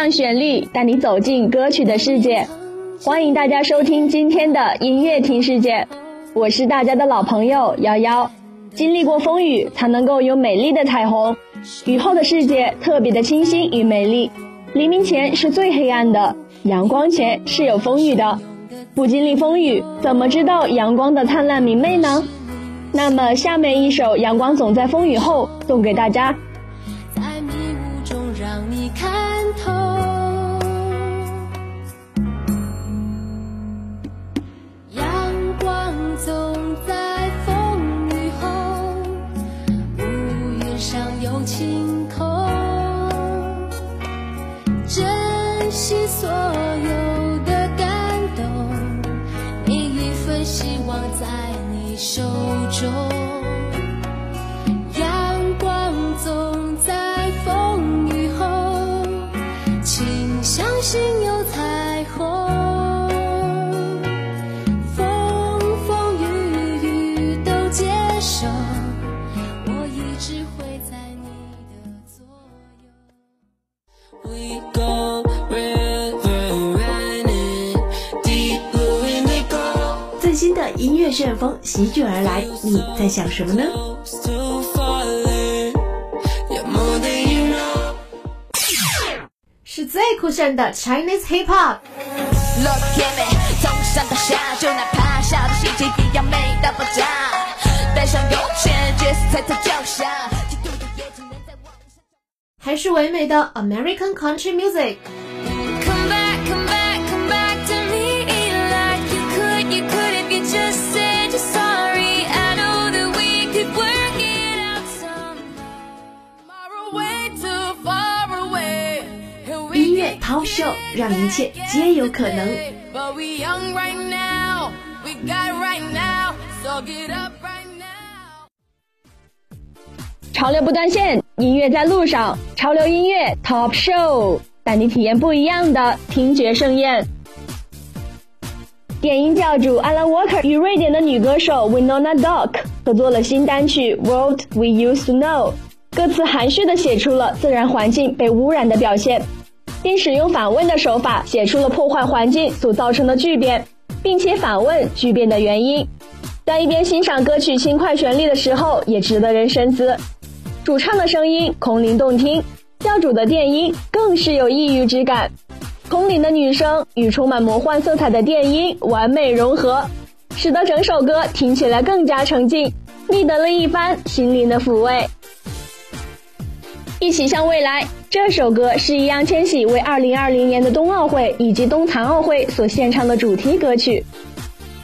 让旋律带你走进歌曲的世界，欢迎大家收听今天的音乐听世界。我是大家的老朋友瑶瑶。经历过风雨，才能够有美丽的彩虹。雨后的世界特别的清新与美丽。黎明前是最黑暗的，阳光前是有风雨的。不经历风雨，怎么知道阳光的灿烂明媚呢？那么，下面一首《阳光总在风雨后》送给大家。在迷雾中让你看总在风雨后乌云上有晴空。珍惜所有的感动每一份希望在你手中。乐旋风席卷而来，你在想什么呢？是最酷炫的 Chinese Hip Hop。还是唯美的 American Country Music。Talk Show 让一切皆有可能。潮流不断线，音乐在路上。潮流音乐 Top Show 带你体验不一样的听觉盛宴。电音教主 Alan Walker 与瑞典的女歌手 Winona Doc 合作了新单曲《World We Used to Know》，歌词含蓄地写出了自然环境被污染的表现。并使用反问的手法写出了破坏环境所造成的巨变，并且反问巨变的原因。在一边欣赏歌曲轻快旋律的时候，也值得人深思。主唱的声音空灵动听，教主的电音更是有异域之感。空灵的女声与充满魔幻色彩的电音完美融合，使得整首歌听起来更加沉静，觅得了一番心灵的抚慰。一起向未来。这首歌是易烊千玺为2020年的冬奥会以及冬残奥会所献唱的主题歌曲。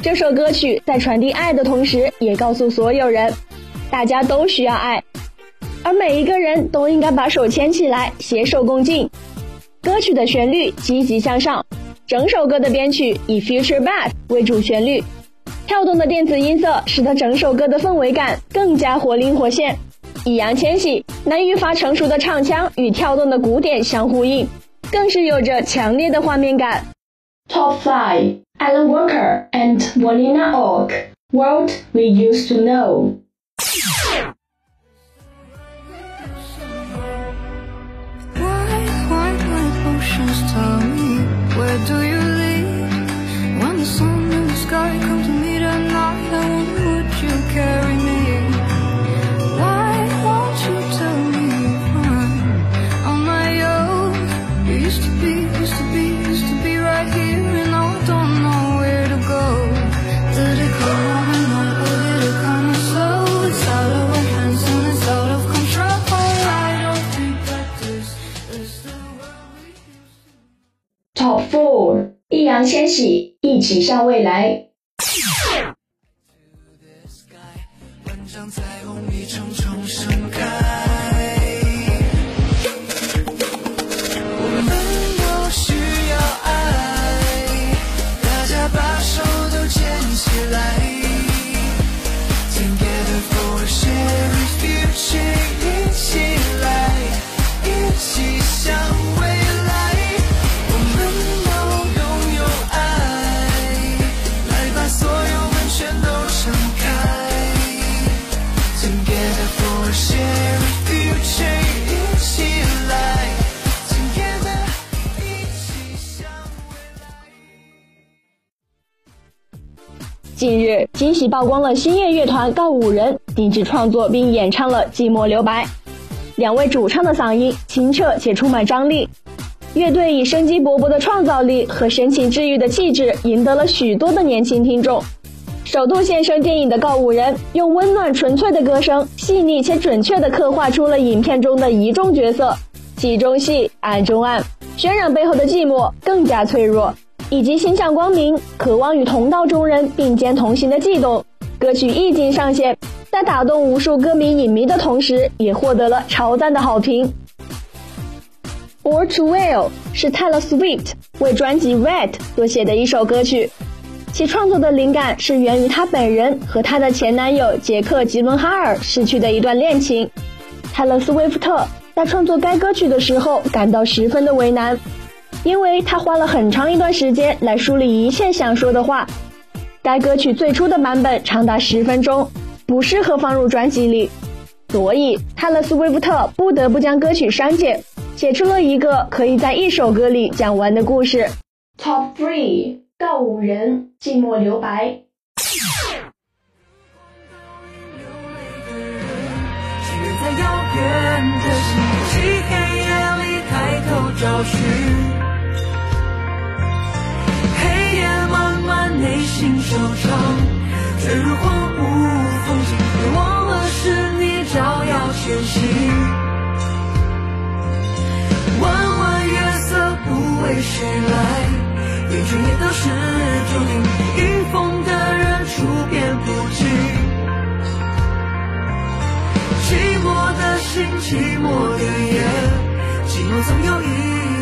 这首歌曲在传递爱的同时，也告诉所有人，大家都需要爱，而每一个人都应该把手牵起来，携手共进。歌曲的旋律积极向上，整首歌的编曲以 Future Bass 为主旋律，跳动的电子音色使得整首歌的氛围感更加活灵活现。易烊千玺，那愈发成熟的唱腔与跳动的鼓点相呼应，更是有着强烈的画面感。Top five, Alan Walker and Molina Org, World We Used to Know. 驶向未来。近日，惊喜曝光了星夜乐团告五人定制创作并演唱了《寂寞留白》。两位主唱的嗓音清澈且充满张力，乐队以生机勃勃的创造力和深情治愈的气质赢得了许多的年轻听众。首度现身电影的告五人，用温暖纯粹的歌声，细腻且准确地刻画出了影片中的一众角色，戏中戏，暗中暗，渲染背后的寂寞更加脆弱。以及心向光明、渴望与同道中人并肩同行的悸动，歌曲一经上线，在打动无数歌迷影迷的同时，也获得了超赞的好评。or to Well 是 Taylor Swift 为专辑 Red 所写的一首歌曲，其创作的灵感是源于她本人和她的前男友杰克·吉伦哈尔逝去的一段恋情。泰勒·斯威夫特在创作该歌曲的时候感到十分的为难。因为他花了很长一段时间来梳理一切想说的话，该歌曲最初的版本长达十分钟，不适合放入专辑里，所以泰勒·斯威夫特不得不将歌曲删减，写出了一个可以在一首歌里讲完的故事。Top three，告五人，寂寞留白。在遥远的星际黑夜里抬头找寻。心收场，坠入荒芜风景，别忘了是你照耀前行。弯弯月色不为谁来，厌倦也都是注定。迎风的人处变不惊，寂寞的心，寂寞的夜，寂寞总有一。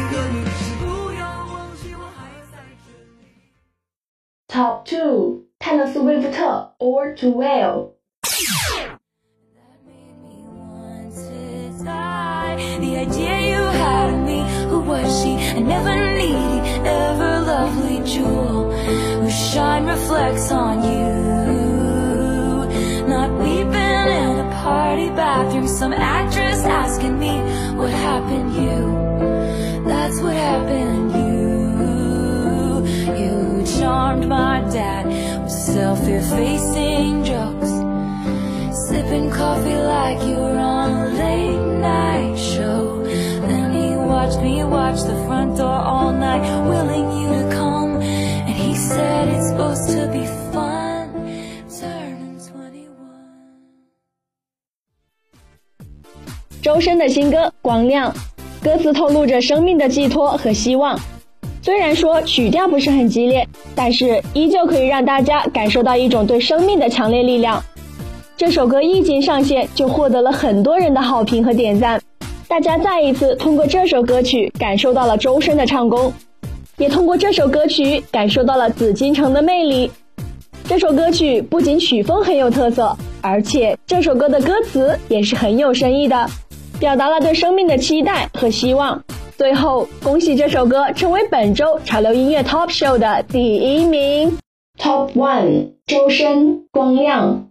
Top 2 Taylor Swift or Joel That made me want to die The idea you had me, who was she? I never needed ever lovely jewel Whose shine reflects on you Not weeping in a party bathroom Some actress asking me, what happened you? That's what happened you charmed my dad with self-effacing jokes Sipping coffee like you were on a late night show Then he watched me watch the front door all night Willing you to come And he said it's supposed to be fun Turning 21周深的新歌《光亮》，歌词透露着生命的寄托和希望。 虽然说曲调不是很激烈，但是依旧可以让大家感受到一种对生命的强烈力量。这首歌一经上线就获得了很多人的好评和点赞，大家再一次通过这首歌曲感受到了周深的唱功，也通过这首歌曲感受到了紫禁城的魅力。这首歌曲不仅曲风很有特色，而且这首歌的歌词也是很有深意的，表达了对生命的期待和希望。最后，恭喜这首歌成为本周潮流音乐 Top Show 的第一名。Top One，周深，光亮。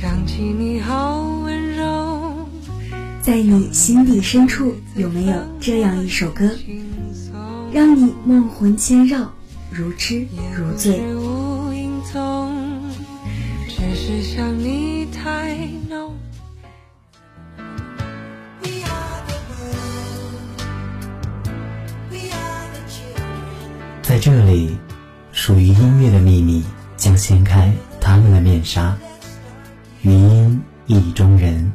想起你好温柔。在你心底深处，有没有这样一首歌，让你梦魂牵绕，如痴如醉？只是想你太浓。在这里，属于音乐的秘密将掀开他们的面纱。余音意中人。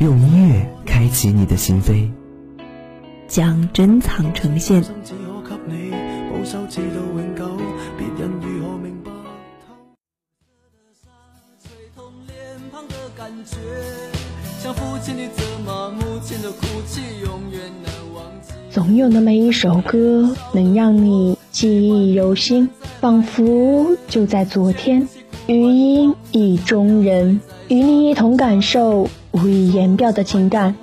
用音乐开启你的心扉，将珍藏呈现。有那么一首歌，能让你记忆犹新，仿佛就在昨天。余音意中人，与你一同感受无以言表的情感。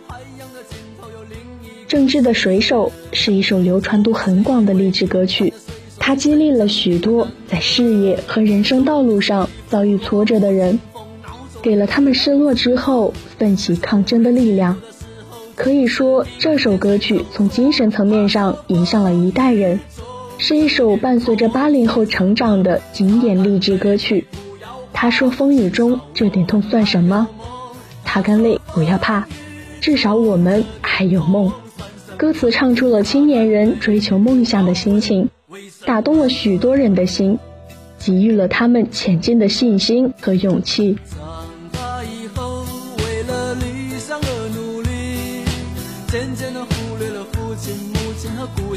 郑智的《水手》是一首流传度很广的励志歌曲，它激励了许多在事业和人生道路上遭遇挫折的人，给了他们失落之后奋起抗争的力量。可以说，这首歌曲从精神层面上影响了一代人，是一首伴随着八零后成长的经典励志歌曲。他说：“风雨中这点痛算什么？擦干泪不要怕，至少我们还有梦。”歌词唱出了青年人追求梦想的心情，打动了许多人的心，给予了他们前进的信心和勇气。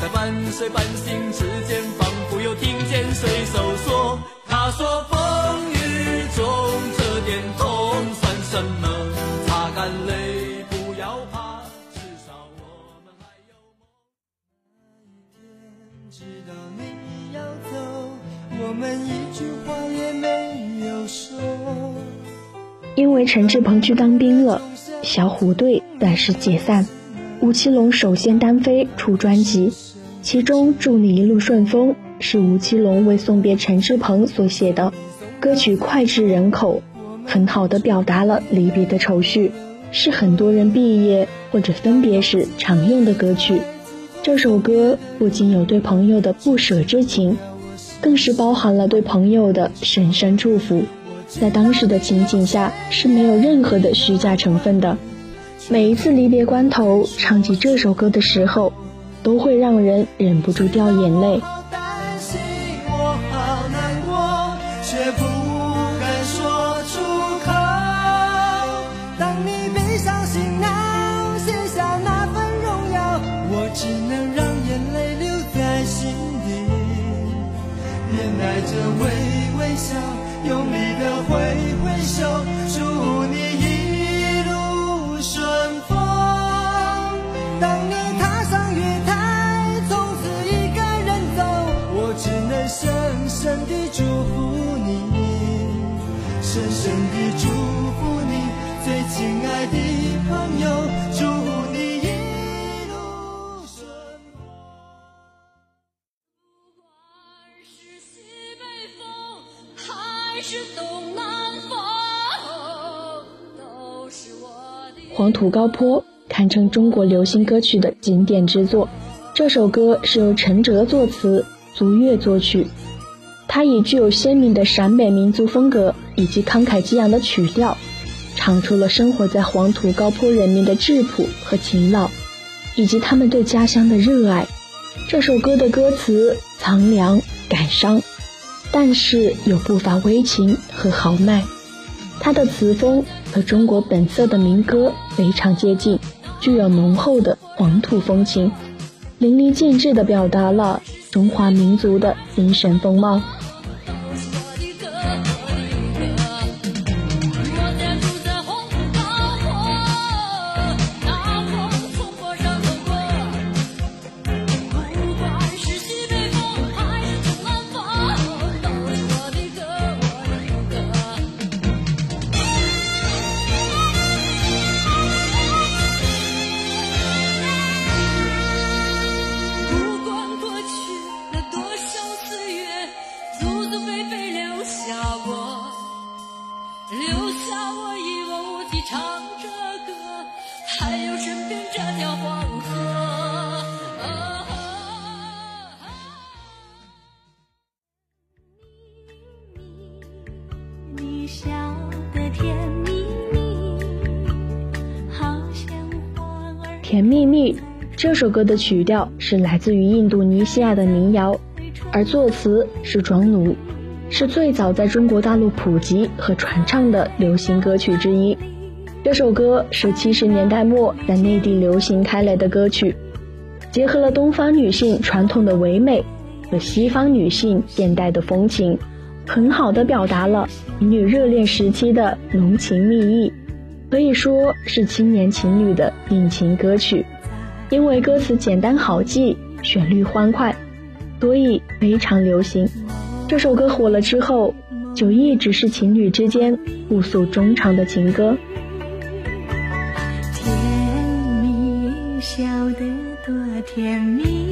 在半睡半醒之间，仿佛又听见水手说：“他说风雨中这点痛算什么？”擦干泪，不要怕，至少我们还有梦。”一天直到你要走，我们一句话也没有说因为陈志朋去当兵了，小虎队暂时解散。吴奇隆首先单飞出专辑，其中《祝你一路顺风》是吴奇隆为送别陈志朋所写的歌曲，脍炙人口，很好的表达了离别的愁绪，是很多人毕业或者分别时常用的歌曲。这首歌不仅有对朋友的不舍之情，更是包含了对朋友的深深祝福。在当时的情景下是没有任何的虚假成分的。每一次离别关头唱起这首歌的时候，都会让人忍不住掉眼泪。只能让眼泪留在心底，面带着微微笑。用力的挥挥手，深深地祝福你，最亲爱的朋友，祝你一路顺风。不管是西北风，还。黄土高坡堪称中国流行歌曲的经典之作。这首歌是由陈哲作词，朱越作曲。它以具有鲜明的陕北民族风格以及慷慨激昂的曲调，唱出了生活在黄土高坡人民的质朴和勤劳，以及他们对家乡的热爱。这首歌的歌词苍凉感伤。但是又不乏温情和豪迈，他的词风和中国本色的民歌非常接近，具有浓厚的黄土风情，淋漓尽致地表达了中华民族的精神风貌。这首歌的曲调是来自于印度尼西亚的民谣，而作词是庄奴，是最早在中国大陆普及和传唱的流行歌曲之一。这首歌是七十年代末在内地流行开来的歌曲，结合了东方女性传统的唯美和西方女性现代的风情，很好的表达了情侣热恋时期的浓情蜜意。可以说是青年情侣的定情歌曲，因为歌词简单好记，旋律欢快，所以非常流行。这首歌火了之后，就一直是情侣之间互诉衷肠的情歌。甜蜜笑得多甜蜜。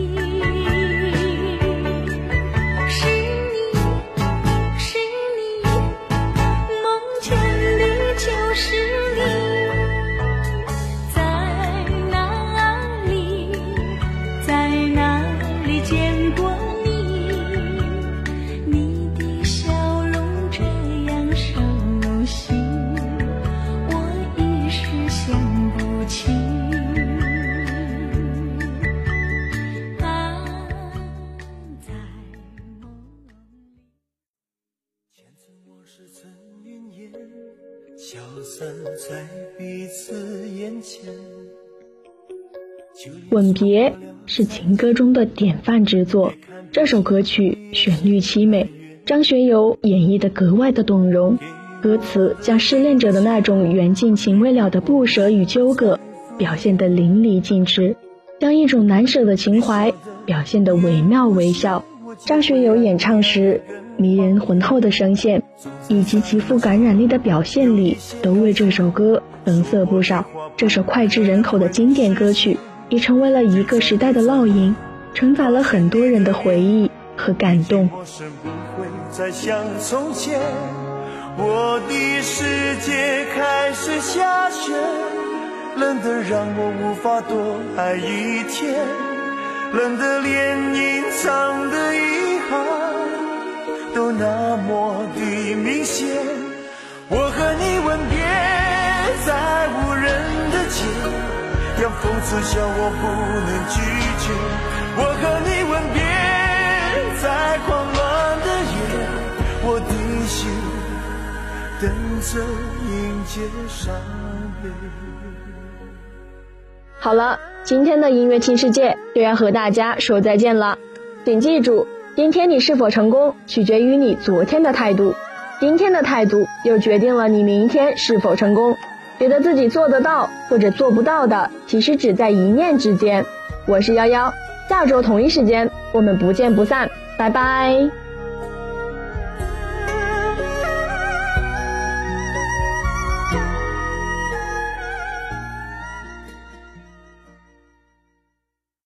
吻别是情歌中的典范之作。这首歌曲旋律凄美，张学友演绎的格外的动容。歌词将失恋者的那种缘尽情未了的不舍与纠葛表现得淋漓尽致，将一种难舍的情怀表现得惟妙惟肖。张学友演唱时迷人浑厚的声线以及极富感染力的表现力，都为这首歌增色不少。这首脍炙人口的经典歌曲。也成为了一个时代的烙印，承载了很多人的回忆和感动。我的世界开始下雪，冷得让我无法多爱一天，冷得连隐藏的遗憾都那么的明显。我和你吻别在无人的街。让讽刺笑我不能拒绝，我和你吻别在狂乱的夜，我的心等着迎接伤悲。好了，今天的音乐听世界就要和大家说再见了，请记住，今天你是否成功，取决于你昨天的态度，今天的态度又决定了你明天是否成功。觉得自己做得到或者做不到的，其实只在一念之间。我是幺幺，下周同一时间我们不见不散，拜拜。